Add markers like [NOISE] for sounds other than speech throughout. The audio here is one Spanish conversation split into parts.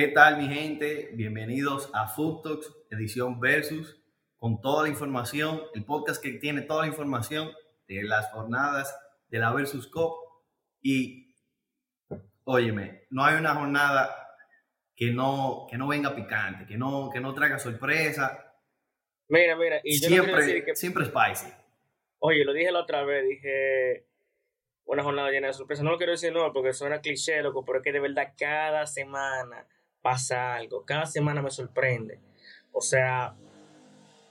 ¿Qué tal mi gente? Bienvenidos a Food Talks, edición Versus, con toda la información, el podcast que tiene toda la información de las jornadas de la Versus Cup. Y, óyeme, no hay una jornada que no, que no venga picante, que no, que no traiga sorpresa. Mira, mira, y yo no siempre, quiero decir que, siempre spicy. oye, lo dije la otra vez, dije una jornada llena de sorpresas. No lo quiero decir no, porque suena cliché, loco, pero es que de verdad cada semana pasa algo, cada semana me sorprende. O sea,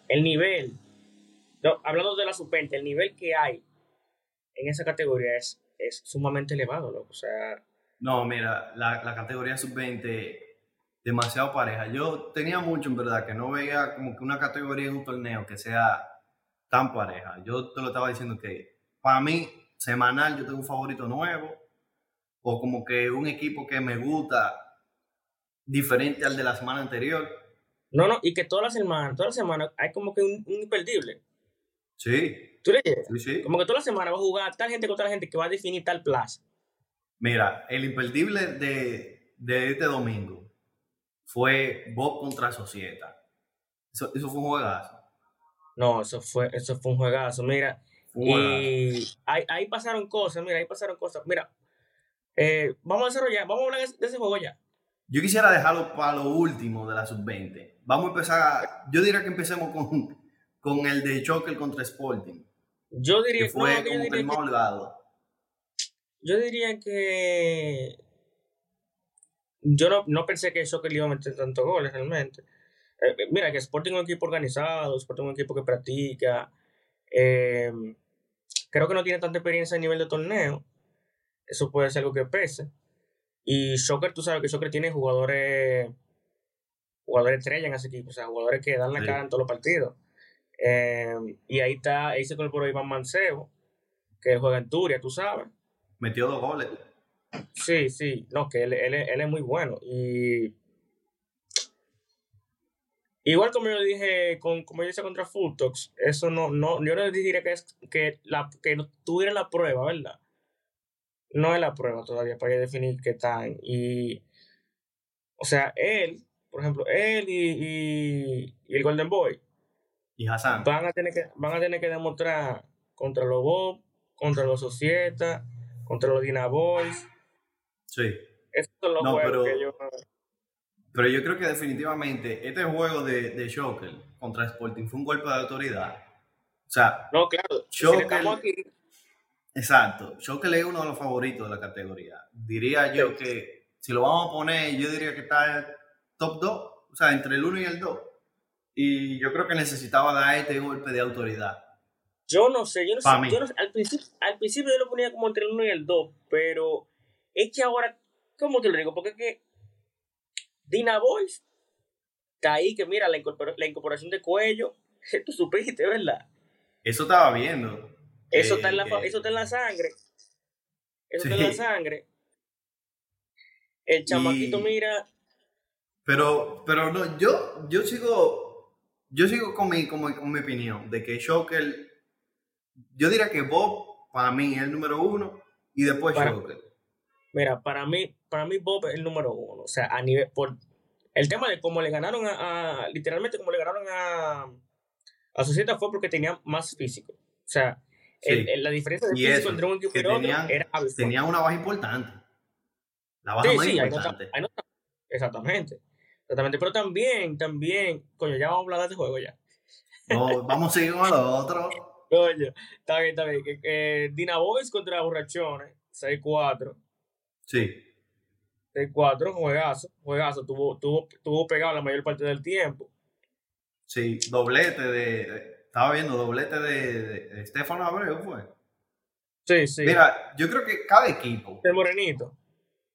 el nivel, no, hablando de la sub-20, el nivel que hay en esa categoría es, es sumamente elevado, loco. O sea, No, mira, la, la categoría sub-20 demasiado pareja. Yo tenía mucho en verdad que no veía como que una categoría en un torneo que sea tan pareja. Yo te lo estaba diciendo que para mí, semanal, yo tengo un favorito nuevo o como que un equipo que me gusta diferente al de la semana anterior. no, no, y que todas las semanas, todas las semanas hay como que un, un imperdible. Sí, ¿Tú le sí, sí. Como que toda la semana va a jugar tal gente contra la gente que va a definir tal plaza. Mira, el imperdible de, de este domingo fue Bob contra Societa. Eso, eso fue un juegazo. No, eso fue, eso fue un juegazo. Mira, y ahí, ahí pasaron cosas, mira, ahí pasaron cosas. Mira, eh, vamos a desarrollar, vamos a hablar de ese juego ya. Yo quisiera dejarlo para lo último de la sub-20. Vamos a empezar, yo diría que empecemos con, con el de Choker contra Sporting, Yo que diría, no, fue que yo, que el diría más que, holgado. yo diría que yo no, no pensé que le iba a meter tantos goles realmente. Eh, eh, mira, que Sporting es un equipo organizado, Sporting es un equipo que practica. eh, creo que no tiene tanta experiencia a nivel de torneo. Eso puede ser algo que pese. Y Soccer, tú sabes que Soccer tiene jugadores, jugadores estrella en ese equipo, o sea, jugadores que dan la Sí. cara en todos los partidos. Eh, y ahí está, ahí se incorporó Iván Mancebo, que juega en Turia, tú sabes. Metió dos goles. Sí, sí, no, que él, él, él es muy bueno. Y igual como yo dije, con, como yo hice contra Fulltox, eso no, no, yo no diría que es que la que no tuviera la prueba, ¿verdad? No es la prueba todavía para definir qué tal. Y, o sea, él, por ejemplo, él y, y, y el Golden Boy Y Hassan. van a tener que, van a tener que demostrar contra los Bob, contra los Societa, contra los Dina Boys. Sí. Esos son los No, juegos pero- que yo. Pero yo creo que definitivamente este juego de, de Choker contra Sporting fue un golpe de autoridad. O sea, No, claro. Joker- Exacto, Choker es uno de los favoritos de la categoría. Diría yo que si lo vamos a poner, yo diría que está el top 2, o sea, entre el 1 y el 2. Y yo creo que necesitaba dar este golpe de autoridad. yo no sé, yo no sé, yo no sé, al principio, al principio yo lo ponía como entre el 1 y el 2, pero es que ahora, ¿cómo te lo digo? Porque es que Dina Boys está ahí, que mira, la incorporación de cuello, [LAUGHS] tú supiste, ¿verdad? Eso estaba viendo. Eso, Eh, está en la, que- eso está en la sangre. Eso está en la sangre. El chamaquito, Y- mira, Pero, pero no, yo, yo sigo, yo sigo con mi, con mi, con mi opinión de que Choker, yo diría que Bob para mí es el número uno y después Para- Choker. Mira, para mí, para mí Bob es el número uno. O sea, a nivel, por el tema de cómo le ganaron a, a- literalmente como le ganaron a, a Sociedad fue porque tenía más físico. O sea, Sí. el- la diferencia de físico entre un equipo y otro tenían- era una baja importante. La baja Sí, más sí, importante. ahí no está- Exactamente. Exactamente. Pero también, también, coño, ya vamos a hablar de este juego ya. No, vamos a seguir con lo otro. [LAUGHS] Coño, está bien, está bien. Que, que Dina Boys contra Borrachones, 6-4. Sí. 6-4, juegazo, juegazo. Tuvo, tuvo, tuvo pegado la mayor parte del tiempo. Sí, doblete de, de- estaba viendo doblete de, de, de Estefano Abreu fue. Sí, sí. Mira, yo creo que cada equipo, El morenito.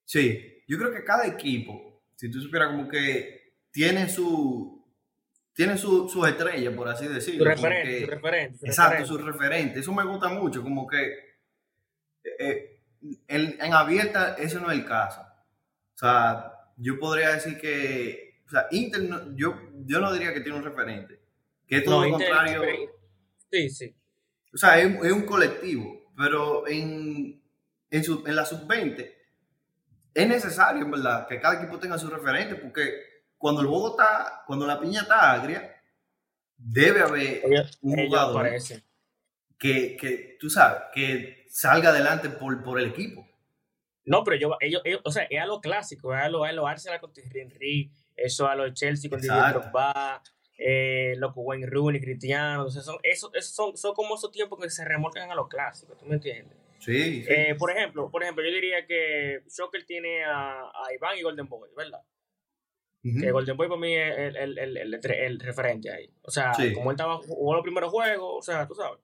sí, yo creo que cada equipo, si tú supieras como que tiene su, tiene su, sus estrellas, por así Su decirlo. como referente, que- su referente. su exacto, referente. su referente. Eso me gusta mucho, como que eh, en, en abierta eso no es el caso. O sea, yo podría decir que, o sea, Inter, no- yo, yo no diría que tiene un referente, que es todo No, lo contrario. Sí, sí. O sea, es, es un colectivo, pero en, en, su- en la sub-20, es necesario, en verdad, que cada equipo tenga su referente, porque cuando el juego está, cuando la piña está agria, debe haber un jugador que, que, tú sabes, que salga adelante por, por el equipo. No, pero yo, ellos, ellos, o sea, es a lo clásico, es a lo, es a lo Arsenal con Thierry Henry, eso a lo Chelsea con Didier. Drogba, eh, lo con Wayne Rooney, Cristiano, o sea, son, eso, eso son, son como esos tiempos que se remolcan a lo clásico, ¿tú me entiendes? Sí, sí. Eh, por ejemplo, por ejemplo, yo diría que Shocker tiene a, a Iván y Golden Boy, ¿verdad? Que Golden Boy para mí es el, el, el, el, referente ahí. O sea, Sí. como él estaba jugó los primeros juegos, o sea, tú sabes.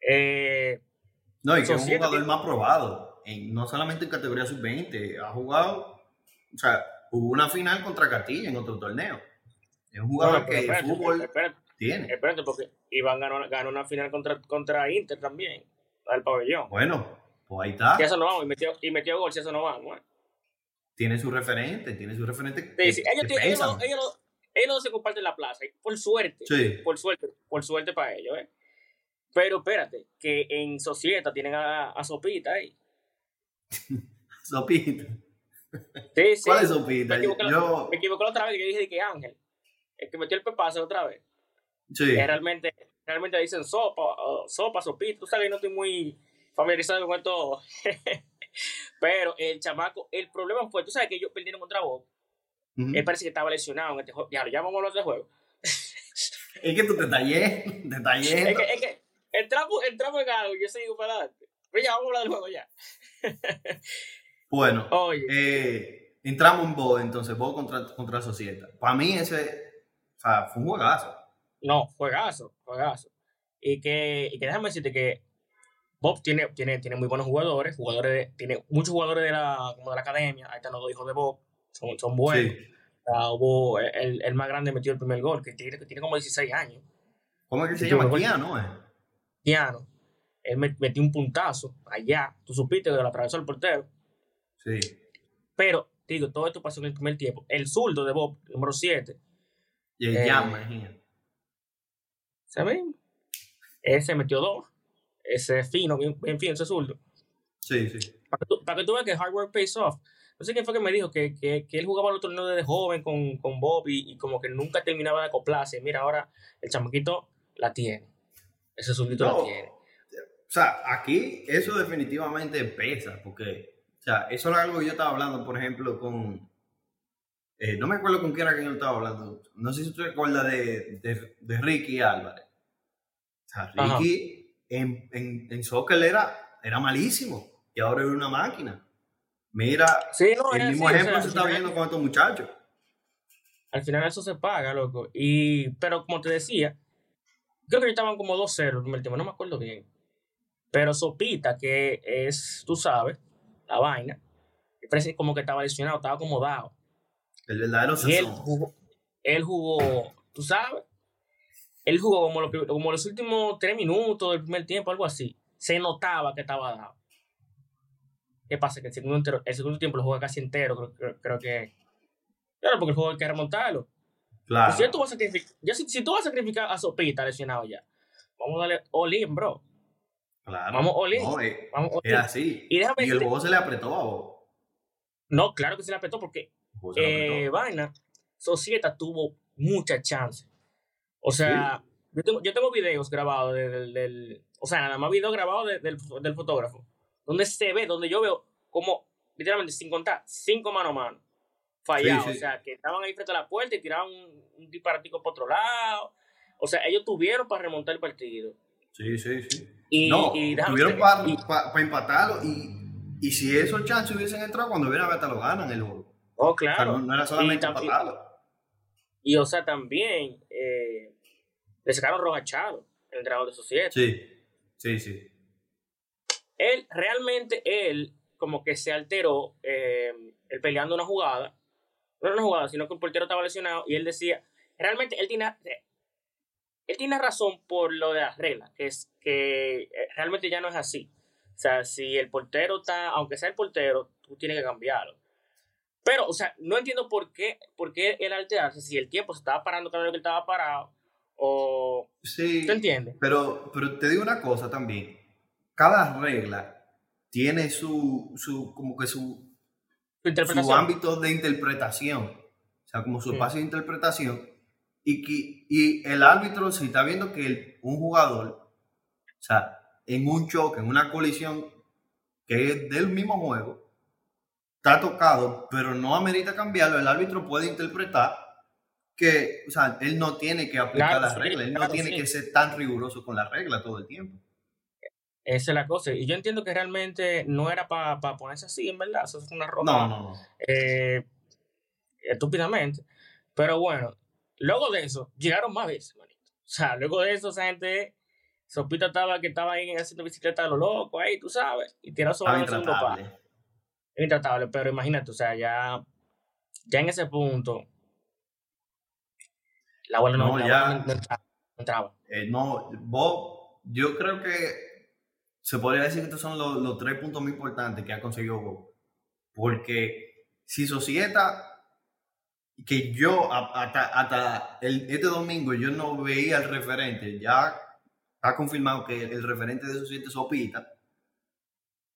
Eh, No, y que es un jugador más probado, en, no solamente en categoría sub-20, ha jugado, o sea, hubo una final contra Castilla en otro torneo. Es un jugador que el espérate, fútbol espérate, tiene. espérate, porque Iván ganó, ganó una final contra, contra Inter también, al pabellón. Bueno, pues ahí está. Si eso no vamos, y metió, y metió gol, si eso no vamos. ¿eh? Tiene su referente, tiene su referente. Sí, que- sí, ellos, que ellos, no, ellos, no, ellos no se comparten la plaza, por suerte. Sí, por suerte, por suerte para ellos, ¿eh? Pero espérate, que en Societa tienen a, a Sopita ahí. [LAUGHS] Sopita. Sí, sí. ¿Cuál es Sopita? Me equivoqué, la- me equivoqué la otra vez que dije que Ángel. El que metió el pepazo otra vez. sí, Que realmente, realmente dicen sopa, o sopa, sopita. Tú sabes, yo no estoy muy familiarizado con esto. [LAUGHS] Pero el chamaco, el problema fue, tú sabes que ellos perdieron contra Bob. ujú. Él parece que estaba lesionado en este juego. Ya, ya vamos a hablar de juego. [LAUGHS] es que tú te tallé, te tallé. Es que, es que entramos, entramos en algo yo sigo para adelante. Pero ya, vamos a hablar del juego ya. [LAUGHS] Bueno, Oye. eh, entramos en Bo, entonces, Bo contra, contra Societa. Para mí ese, sea, fue un juegazo. No, juegazo, juegazo. Y que, y que déjame decirte que Bob tiene, tiene, tiene muy buenos jugadores, jugadores de- tiene muchos jugadores de la, como de la academia, ahí están los dos hijos de Bob, son, son buenos. Sí. Ah, hubo el, el más grande metió el primer gol, que tiene, que tiene como 16 años. ¿Cómo es que se llama? Keanu, ¿eh? Piano. Él met- metió un puntazo allá. Tú supiste que lo atravesó el portero. Sí. Pero, digo, todo esto pasó en el primer tiempo. El zurdo de Bob, número 7, Y el Eh, Jan, imagínate. ¿sabes? Ese metió dos. Ese es fino, bien, bien fino, ese zurdo. Sí, sí. para que tú, para que tú veas que hard work pays off. No sé quién fue que me dijo que, que, que él jugaba los torneos desde joven con, con Bob y, y como que nunca terminaba de acoplarse. Mira, ahora el chamaquito la tiene. Ese zurdito No. la tiene. O sea, aquí eso definitivamente pesa, porque, o sea, eso era algo que yo estaba hablando, por ejemplo, con, eh, no me acuerdo con quién era que yo estaba hablando, no sé si tú te acuerdas de, de, de Ricky Álvarez. O sea, Ajá. Ricky en, en, en soccer era, era malísimo y ahora es una máquina. Mira, Sí, no, el es mismo o ejemplo sea, se está final- viendo con estos muchachos. Al final eso se paga, loco. Y, pero como te decía, creo que estaban como 2-0 el primer tiempo, no me acuerdo bien. Pero Sopita, que es, tú sabes, la vaina, parece como que estaba lesionado, estaba acomodado. El verdadero Y él sazón. jugó, él jugó, tú sabes, él jugó como, los prim- como los últimos tres minutos del primer tiempo, algo así. Se notaba que estaba dado. ¿Qué pasa? Que el segundo, entero- el segundo tiempo lo juega casi entero, creo, creo, creo que. Claro, porque el juego hay que remontarlo. Claro. Si, tú vas a sacrificar, ya si, si tú vas a sacrificar a Sopita lesionado ya, vamos a darle all in, bro. claro. Vamos all in. No, es, Vamos all así. Y déjame Y el decirte- juego se le apretó a vos. No, claro que se le apretó porque Le eh, vaina, Societa tuvo mucha chance. O sea, yo, tengo, yo tengo videos grabados del, O sea, nada más videos grabados de- del, del fotógrafo. Donde se ve, donde yo veo como, literalmente, sin contar, cinco mano a mano. Fallados. Sí, sí. O sea, que estaban ahí frente a la puerta y tiraban un, un disparatico para otro lado. O sea, ellos tuvieron para remontar el partido. Sí, sí, sí. Y, no, y tuvieron para empatarlo y, y si esos chances hubiesen entrado cuando ver hasta lo ganan el juego. Oh, O sea, claro. no, era solamente Y. Y, o sea, también eh, le sacaron Charo, el entrenador de Sociedad. Sí, sí, sí. Él, realmente, él, como que se alteró, eh, él peleando una jugada, no era una jugada, sino que el portero estaba lesionado y él decía, realmente él tiene, eh, él tiene razón por lo de las reglas, que es que eh, realmente ya no es así. O sea, si el portero está, aunque sea el portero, tú tienes que cambiarlo. Pero, o sea, no entiendo por qué, por qué él alterarse, si el tiempo se estaba parando cada vez que estaba parado, o... Sí, ¿Tú entiendes? pero, pero te digo una cosa también. Cada regla tiene su, su como que su, su ámbito de interpretación. O sea, como su espacio de interpretación. Y, que, y el árbitro, si está viendo que un jugador, o sea, en un choque, en una colisión que es del mismo juego, está tocado, pero no amerita cambiarlo, el árbitro puede interpretar que, o sea, él no tiene que aplicar las reglas, él no tiene que ser tan riguroso con las reglas todo el tiempo. Esa es la cosa. Y yo entiendo que realmente no era para ponerse así, en verdad. Eso es una ropa. No, no, no. Eh, estúpidamente. Pero bueno, luego de eso, llegaron más veces, manito. O sea, luego de eso, esa gente. Sopita estaba que estaba ahí haciendo bicicleta de lo loco, ahí, tú sabes. Y tiró sobre el segundo par. Intratable, pero imagínate, o sea, ya. Ya en ese punto. La bola no, ya, entraba. Eh, no, vos, yo creo que se podría decir que estos son los, tres puntos muy importantes que ha conseguido Bob. Porque si Societa, que yo hasta, este domingo yo no veía el referente, ya ha confirmado que el referente de Societa es Opita,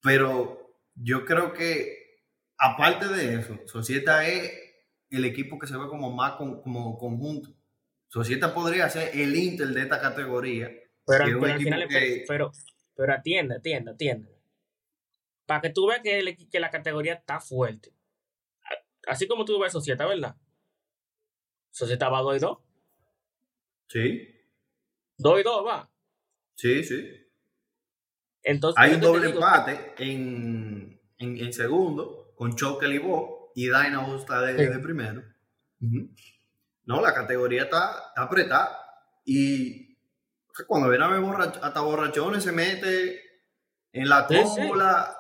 pero yo creo que aparte de eso, Societa es el equipo que se ve como más como conjunto. Societa podría ser el Inter de esta categoría. Pero, al final, pero, pero atiende, atiende, atiende. Para que tú veas que, que la categoría está fuerte. Así como tú ves Societa, ¿verdad? Societa va 2 y 2. Sí. 2 y 2 va. Sí, sí. Entonces, Hay un doble empate en, en, en, segundo con Choque y Bo y Dynamo está de, primero. No, la categoría está, está apretada y cuando viene a ver hasta borrachones se mete en la tómbola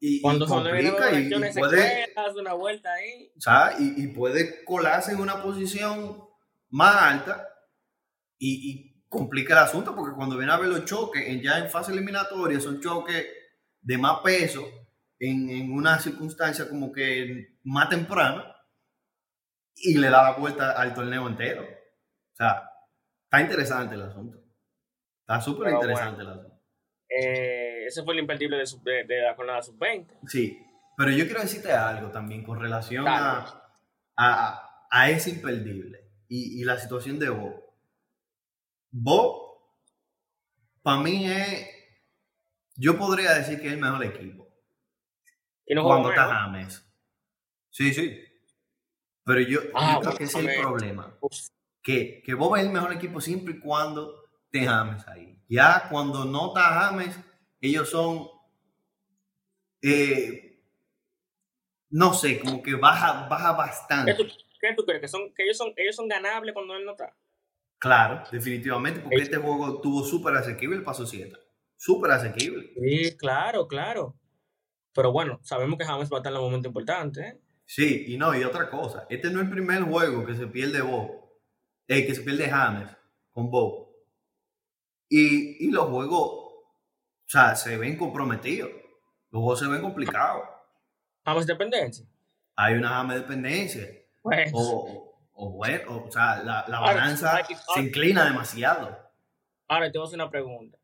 y, cuando complica y, puede una vuelta ahí. y, puede colarse en una posición más alta y, complica el asunto porque cuando viene a ver los choques ya en fase eliminatoria son choques de más peso en, en una circunstancia como que más temprana y le da la vuelta al torneo entero. O sea, está interesante el asunto. Está súper interesante la eh, ese fue el imperdible de, de, la jornada sub-20. Sí, pero yo quiero decirte algo también con relación a, a, a, ese imperdible y, y, la situación de. Bo, para mí es, yo podría decir que es el mejor equipo. ¿Y no cuando está James. Sí, sí. Pero yo, ah, creo que ese es el problema. Que, que Bob es el mejor equipo siempre y cuando James ahí. Ya cuando no está James, ellos son, eh, no sé, como que baja, baja bastante. ¿Qué tú, crees? ¿Que, son, que ellos, son, ellos son ganables cuando él no está? Claro, definitivamente, porque este juego tuvo súper asequible el paso 7. Súper asequible. Sí, claro, claro. Pero bueno, sabemos que James va a estar en un momento importante. ¿eh? Sí, y no, y otra cosa. Este no es el primer juego que se pierde Bob, eh, que se pierde James con Bob. Y, los juegos, o sea, se ven comprometidos. Los juegos se ven complicados. ¿James dependencia? Hay una James dependencia. Pues. O, o, bueno, o sea, la, la balanza se inclina demasiado. Ahora te voy a hacer una pregunta.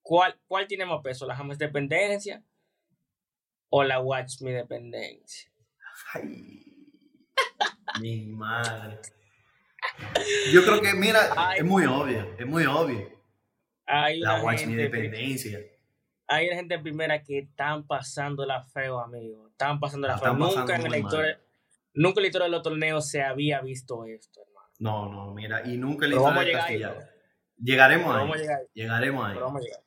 ¿Cuál, cuál tiene más peso, la James dependencia o la Watch Me dependencia? Ay, mi madre. Yo creo que, mira, es muy obvio, es muy obvio. Hay la Watch Independencia. Hay gente primera que están pasando la feo, amigo. Están pasando la, feo. Nunca en, la historia, nunca en la historia de los torneos se había visto esto, hermano. No, no, mira, y nunca en la historia de Castilla. Llegaremos ahí. Llegaremos ahí. Vamos a, llegar.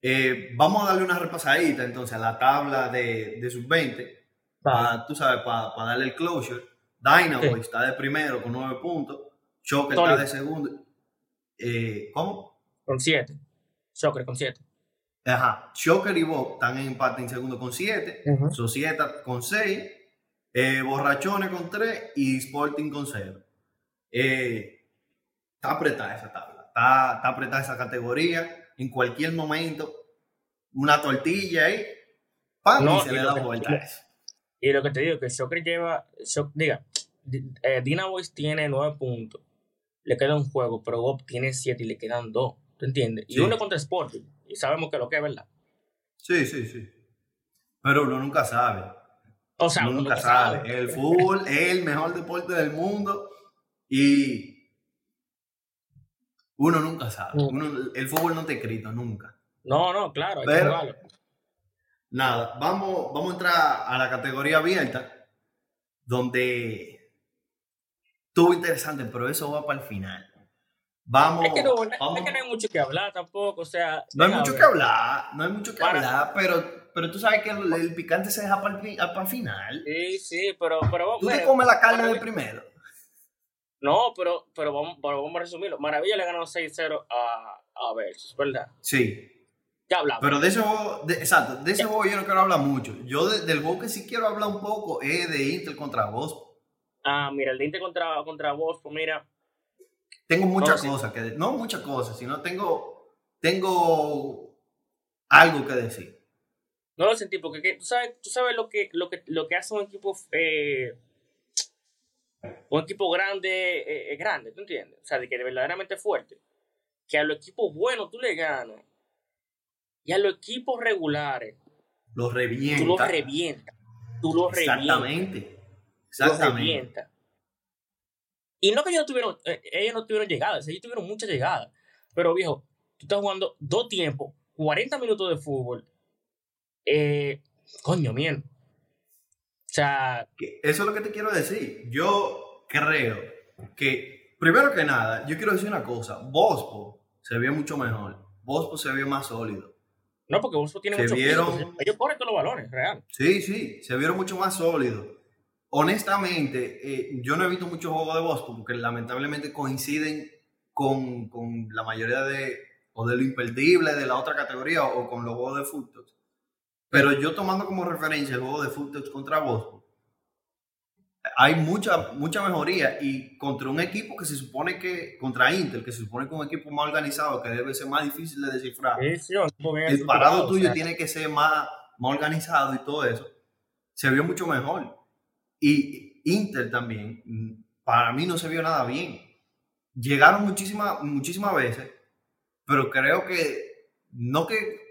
Eh, vamos a darle una repasadita entonces a la tabla de, de sub-20. tú sabes, para darle el closure. Dynamo está de primero con nueve puntos. Shocker está de segundo. Eh, ¿Cómo? Con siete. Shocker con siete. Ajá. Shocker y Bob están en empate en segundo con siete. Societa con seis. Eh, Borrachones con tres. Y Sporting con cero. Eh, está apretada esa tabla. Está, está, apretada esa categoría. En cualquier momento, una tortilla ahí. ¡pam! y se le da vuelta Y lo que te digo, que Shocker lleva. diga, Dina Boys tiene nueve puntos le queda un juego, pero Bob tiene siete y le quedan dos. ¿Tú entiendes? Y uno contra Sporting. Y sabemos que lo que es verdad. Sí, sí, sí. Pero uno nunca sabe. O sea, nunca sabe. sabe. El fútbol es el mejor deporte del mundo y uno nunca sabe. Mm. Uno- el fútbol no te escrito nunca. No, no, claro, hay Pero-. Nada, vamos, vamos a entrar a la categoría abierta, donde estuvo interesante, pero eso va para el final. Vamos, Es que, no, es vamos- que no hay mucho que hablar tampoco, o sea... no hay mucho que hablar, no hay mucho que Para- hablar, pero, pero tú sabes que el, el picante se deja para el, para el final. Sí, sí, pero, pero Tú te comes la carne del primero. No, pero, pero, vamos, pero vamos a resumirlo. Maravilla le ganó 6-0 a, a Versus, ¿verdad? Sí, Ya hablamos. pero de ese juego, de- exacto, de ese juego yo no quiero hablar mucho. Yo de- del juego que sí quiero hablar un poco es de Inter contra Boston. Ah, mira, el de Inter contra, contra vos, pues mira, Tengo muchas sí. cosas que de- no muchas cosas, sino tengo tengo algo que decir. No lo sentí, porque que- tú sabes, tú sabes lo que, lo que, lo que hace un equipo, eh, un equipo grande, eh, eh, grande, ¿tú entiendes? O sea, de que verdaderamente fuerte. Que a los equipos buenos tú le ganas. Y a los equipos regulares Los revienta. tú los revientas. Tú los revientas. Exactamente. los Exactamente. revienta. Y no que ellos no tuvieron, eh, ellos no tuvieron llegadas, ellos tuvieron muchas llegadas. Pero viejo, tú estás jugando dos tiempos, 40 minutos de fútbol. Eh, coño, bien. O sea, Eso es lo que te quiero decir. Yo creo que, primero que nada, yo quiero decir una cosa. Bospo se vio mucho mejor. Bospo se vio más sólido. no, porque vos tiene Se mucho vieron- Ellos corren todos los balones, real. Sí, sí, se vieron mucho más sólidos. Honestamente, eh, yo no he visto muchos juegos de Boston porque lamentablemente coinciden con, con la mayoría de, o de lo imperdible de la otra categoría o con los juegos de fútbol. Pero yo tomando como referencia el juego de fútbol contra Boston, hay mucha, mucha mejoría y contra un equipo que se supone que, contra Inter, que se supone que es un equipo más organizado, que debe ser más difícil de descifrar Sí, sí, el parado estructurado, o tuyo sea, tiene que ser más, más organizado y todo eso, se vio mucho mejor. Y Inter también, para mí no se vio nada bien. Llegaron muchísimas, muchísimas veces, pero creo que no que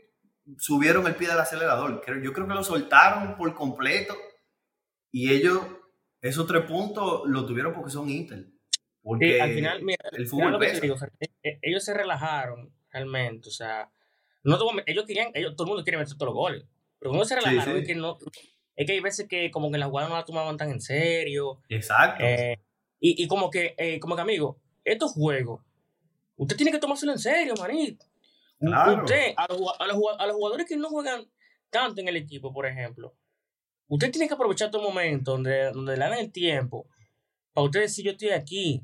subieron el pie del acelerador, yo creo que lo soltaron por completo y ellos, esos tres puntos lo tuvieron porque son Inter. Porque Sí, al final, mira, el fútbol lo que te pesa. digo, o sea, e- e- ellos se relajaron realmente, o sea, no ellos querían, ellos, todo el mundo quiere meter todos los goles, pero cuando se relajaron sí. es que no, es que hay veces que como que las jugadas no la tomaban tan en serio, Exacto. eh, y, y como que, eh, como que amigo, estos juegos, usted tiene que tomárselo en serio, manito. Claro. Usted, a los, a, los, a los jugadores que no juegan tanto en el equipo, por ejemplo, usted tiene que aprovechar todo momento donde, donde le dan el tiempo para usted decir yo estoy aquí.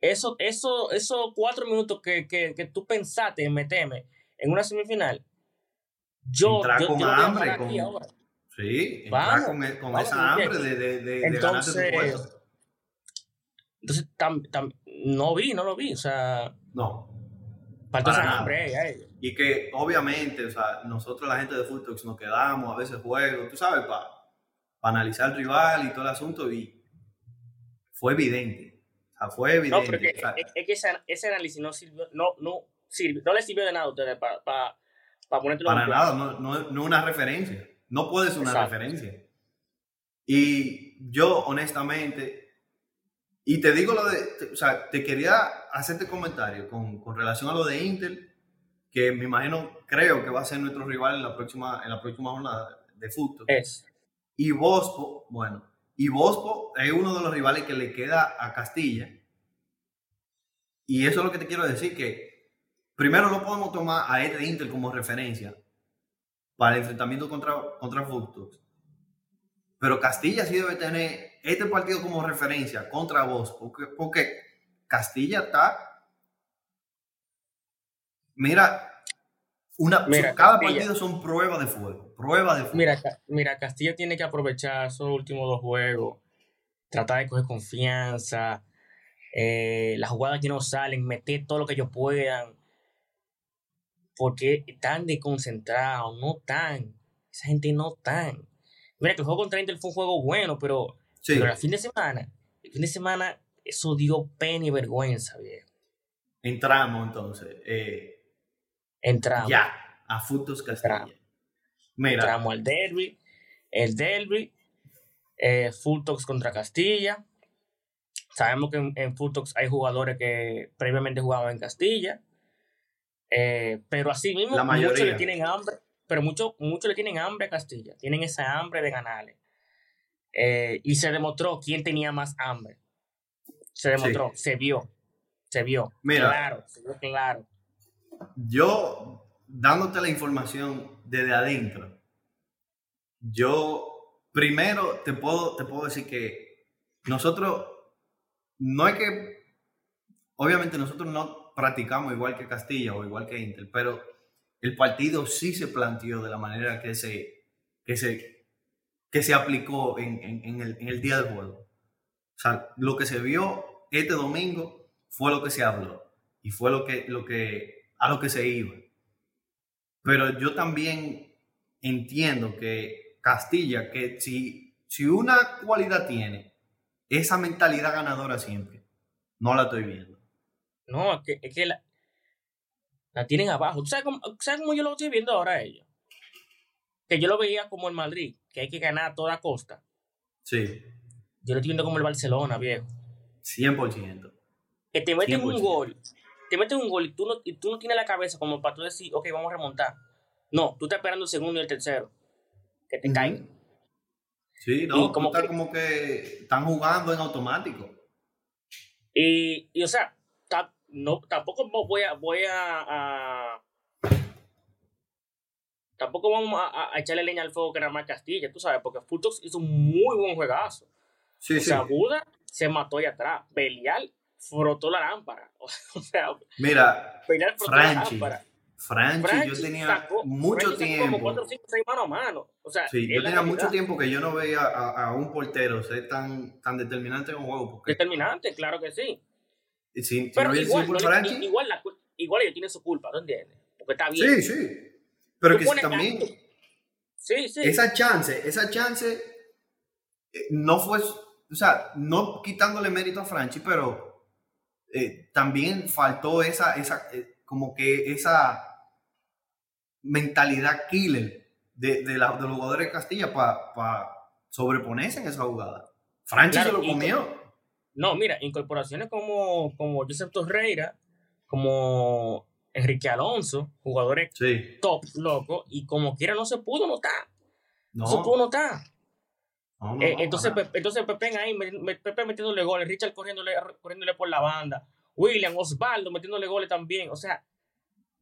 Eso, eso, esos cuatro minutos que, que, que tú pensaste en meterme en una semifinal, yo, Entrar yo, con yo hambre, con- ahora. Sí, entrar Vamos, con, e- con vamos, esa hambre de, de, de, de ganarte tu Entonces. Entonces, tam- tam- no vi, no lo vi. O sea, No. Para. Y que obviamente, o sea, nosotros la gente de Fútbol nos quedamos a veces juegos, tú sabes, para analizar el rival y todo el asunto y fue evidente. O sea, fue evidente. es que, o sea, es, es que ese, ese análisis no sirvió, no, no, sirvió, no le sirvió de nada a ustedes para pa, pa ponértelo para en claro. nada, no, no, no una referencia. No puede ser una Exacto. referencia. Y yo, honestamente, y te digo lo de, te- o sea, te quería hacerte comentario con, con relación a lo de Intel, que me imagino, creo que va a ser nuestro rival en la próxima, en la próxima jornada de fútbol. Es. Y Bospo, bueno, y Bospo es uno de los rivales que le queda a Castilla. Y eso es lo que te quiero decir, que primero no podemos tomar a este Inter como referencia para el enfrentamiento contra, contra Fructus. Pero Castilla sí debe tener este partido como referencia contra Bospo, porque, porque Castilla está... Mira, una, Mira, cada Castilla. partido son pruebas de fuego, pruebas de fuego. Mira, mira, Castilla tiene que aprovechar esos últimos dos juegos, tratar de coger confianza, eh, las jugadas que no salen, meter todo lo que ellos puedan, porque están desconcentrados, no tan, esa gente no tan. Mira que el juego contra Inter fue un juego bueno, pero, Sí. pero el fin de semana, el fin de semana, eso dio pena y vergüenza, viejo. Entramos entonces eh, Entramos. ya a Futos Castilla. Entramos. Mira, Entramos al derby, el derby, eh, Fultox contra Castilla. Sabemos que en, en Fultox hay jugadores que previamente jugaban en Castilla. Eh, pero así mismo, La muchos le tienen hambre. Pero muchos muchos le tienen hambre a Castilla. Tienen esa hambre de ganarle. Eh, y se demostró quién tenía más hambre. Se demostró, se vio. Se vio. Mira. Claro, se vio claro. Yo, dándote la información desde adentro, yo primero te puedo, te puedo decir que nosotros, no es que, obviamente nosotros no practicamos igual que Castilla o igual que Inter, pero el partido sí se planteó de la manera que se, que se, que se aplicó en, en- el, día del juego. O sea, lo que se vio este domingo fue lo que se habló y fue lo que, lo que, a lo que se iba. Pero yo también entiendo que Castilla, que si, si una cualidad tiene, esa mentalidad ganadora siempre, no la estoy viendo. No, que, es que la, la tienen abajo. ¿Tú sabes cómo, sabes cómo yo lo estoy viendo ahora a ellos? Que yo lo veía como el Madrid, que hay que ganar a toda costa. Sí, Yo lo estoy viendo como el Barcelona, viejo. 100%. Que te meten un 100%. gol, te meten un gol y tú, no, y tú no tienes la cabeza como para tú decir, ok, vamos a remontar. No, tú estás esperando el segundo y el tercero. Que te Ujú. caigan. Sí, Y no, como tú estás que- como que están jugando en automático. Y, y o sea, no, tampoco vo- voy a, voy a, a- tampoco vamos a, a- echarle leña al fuego que era más Castilla, tú sabes, porque Fultox hizo un muy buen juegazo. Sí, o sí. sea, Buda se mató ahí atrás. Belial frotó la lámpara. [LAUGHS] O sea, Mira, Belial frotó Franchi, la lámpara. Franchi, Franchi yo tenía sacó- mucho Franchi sacó como tiempo. 4, 5, 6 mano a mano. O sea, Sí, yo tenía mucho tiempo que yo no veía a, a un portero ser tan, tan determinante en un juego. Porque Determinante, claro que sí. Si, si Pero no igual, no igual, la igual ellos tienen su culpa, ¿tú entiendes? Porque está bien. sí, sí. Pero que también. Sí, sí. esa chance, esa chance eh, no fue, o sea, no quitándole mérito a Franchi, pero eh, también faltó esa, esa eh, como que esa mentalidad killer de, de, la- de los jugadores de Castilla para sobreponerse en esa jugada. Franchi Claro, se lo comió. No, mira, incorporaciones como, como Joseph Torreira, como Enrique Alonso, jugadores Sí. top, loco, y como quiera no se pudo notar. No, No se pudo notar. no, no, Eh, entonces, para Pe- entonces Pepe ahí, Pepe metiéndole goles, Richard corriéndole, corriéndole por la banda, William, Osvaldo metiéndole goles también. O sea,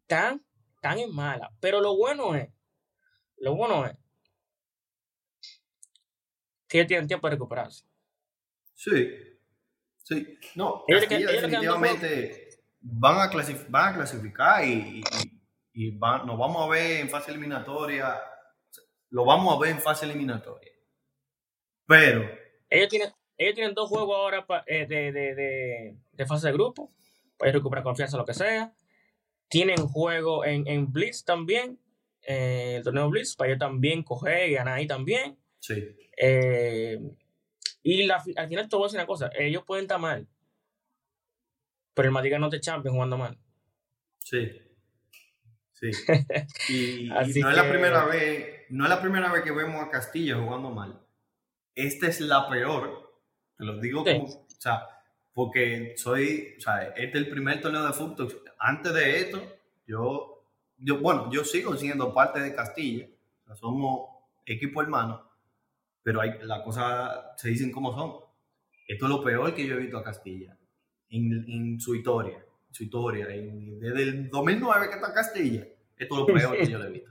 tan, tan en mala. Pero lo bueno es, lo bueno es que ellos tienen tiempo de recuperarse. Sí. Sí. No, Castilla definitivamente van a, clasif- van a clasificar y, y, y- van- nos vamos a ver en fase eliminatoria. Lo vamos a ver en fase eliminatoria. Pero, Ellos tienen, ellos tienen dos juegos ahora pa- eh, de, de, de, de fase de grupo. Para recuperar confianza, lo que sea. Tienen juego en, en Blitz también. eh, el torneo Blitz, para ellos también coger y ganar ahí también. sí. Eh, y la, al final te voy a decir una cosa, ellos pueden estar mal, pero el Madrid ganó de Champions jugando mal. Sí. Sí. [LAUGHS] Y, y no es la que- primera vez, no es la primera vez que vemos a Castilla jugando mal. Esta es la peor. Te lo digo Sí. como, o sea, porque soy, o sea, este es el primer torneo de fútbol. Antes de esto, yo, yo, bueno, yo sigo siendo parte de Castilla. O sea, somos equipo hermano, pero hay, las cosas se dicen como son. Esto es lo peor que yo he visto a Castilla en, en su historia. Su historia. en- desde el 2009 que está Castilla, esto es lo peor que yo le he visto.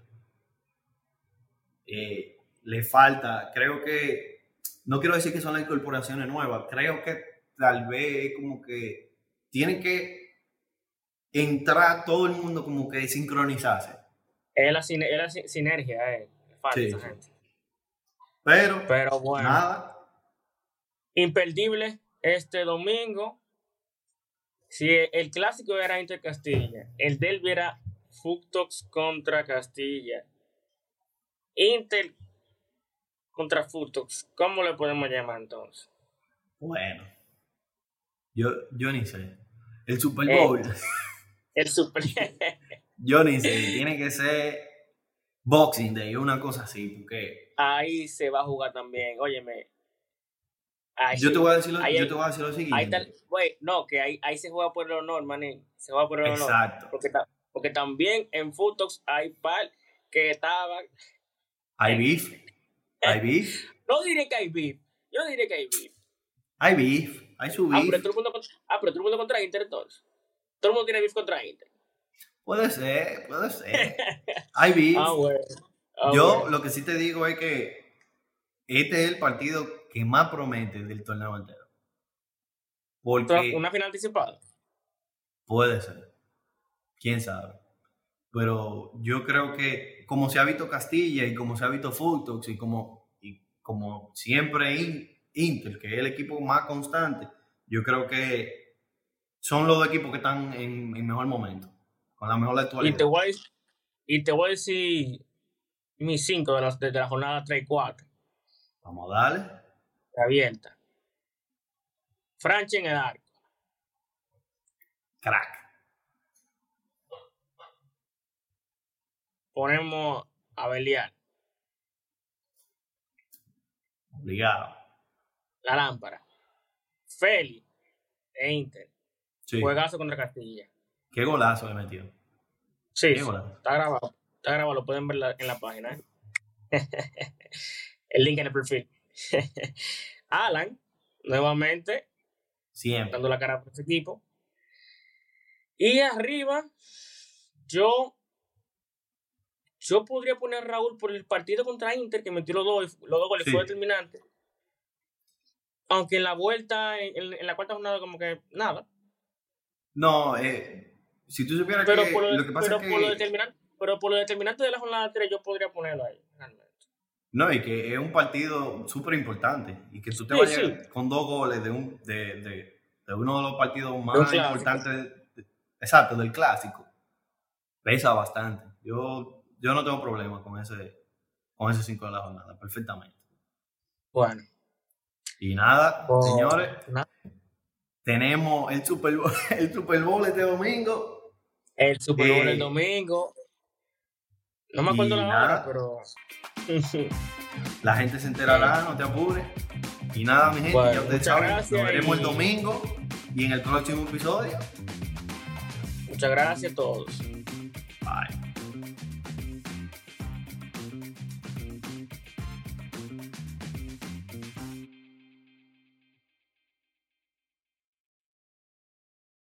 Eh, le falta, creo que, no quiero decir que son las incorporaciones nuevas, creo que tal vez como que tiene que entrar todo el mundo como que sincronizarse. Es la, sine- es la si- sinergia, eh, falta sí. gente. Pero, Pero bueno, nada, imperdible este domingo. Si el clásico era Inter Castilla, el derby era Futox contra Castilla. Inter contra Futox, ¿cómo le podemos llamar entonces? bueno, yo, yo ni sé. El Super Eh. Bowl, [LAUGHS] El super. [LAUGHS] yo ni sé, tiene que ser Boxing Day, una cosa así, porque Ahí se va a jugar también. Óyeme, Ahí Yo te voy a decir lo, Ahí yo te voy a decir lo siguiente. Ahí no, que ahí, ahí se juega por el honor, manín. Se juega por el honor. Exacto. Porque, ta- porque también en Futox hay par que estaban. Hay beef. Hay beef. No diré que hay beef. Yo no diré que hay beef. Hay beef. Hay su Ah, beef. pero todo el mundo contra, ah, pero todo el mundo contra Inter entonces. Todo el mundo tiene beef contra Inter. Puede ser, puede ser. [LAUGHS] Hay beef. Ah, bueno. Ah, Yo bueno. lo que sí te digo es que este es el partido que más promete del torneo entero. Porque Una final anticipada. puede ser. Quién sabe. Pero yo creo que como se ha visto Castilla y como se ha visto Fultox y como, y como siempre In- Inter, que es el equipo más constante, yo creo que son los dos equipos que están en, en mejor momento, con la mejor Y actualidad. te voy y te voy a decir mis cinco de, las, de la jornada 3 y 4. Vamos a darle. Abierta. Franchi en el arco. Crack. Ponemos a Belial. Obligado. La lámpara. Feli. E Inter. Sí. Juegazo contra Castilla. Qué golazo le metió. Sí, está grabado. Está grabado, lo pueden ver la- en la página. ¿eh? [LAUGHS] el link en el perfil. [LAUGHS] Alan, nuevamente, Siempre. dando la cara por ese equipo. Y arriba, yo. Yo podría poner a Raúl por el partido contra Inter, que metió los dos, los dos goles, Sí. fue determinante. Aunque en la vuelta, en, la cuarta jornada, como que nada. No, eh, si tú supieras Pero que lo, lo que pasa pero es por lo que... determinante, pero por lo determinante de la jornada 3, yo podría ponerlo ahí. realmente. No, y que es un partido súper importante. Y que tú te Sí, vayas sí. con dos goles de, un, de, de, de uno de los partidos más importantes, exacto, del clásico. Pesa bastante. Yo, yo no tengo problema con ese, con ese 5 de la jornada, perfectamente. Bueno. Y nada, Oh, señores, nada. tenemos el Super Bowl, [LAUGHS] el Super Bowl este domingo. El Super Bowl Eh, el domingo. No me acuerdo y la nada. hora, pero. [LAUGHS] La gente se enterará, no te apures. Y nada, mi gente, Bueno, ya ustedes saben, nos veremos el domingo y en el próximo episodio. Muchas gracias a todos. Bye.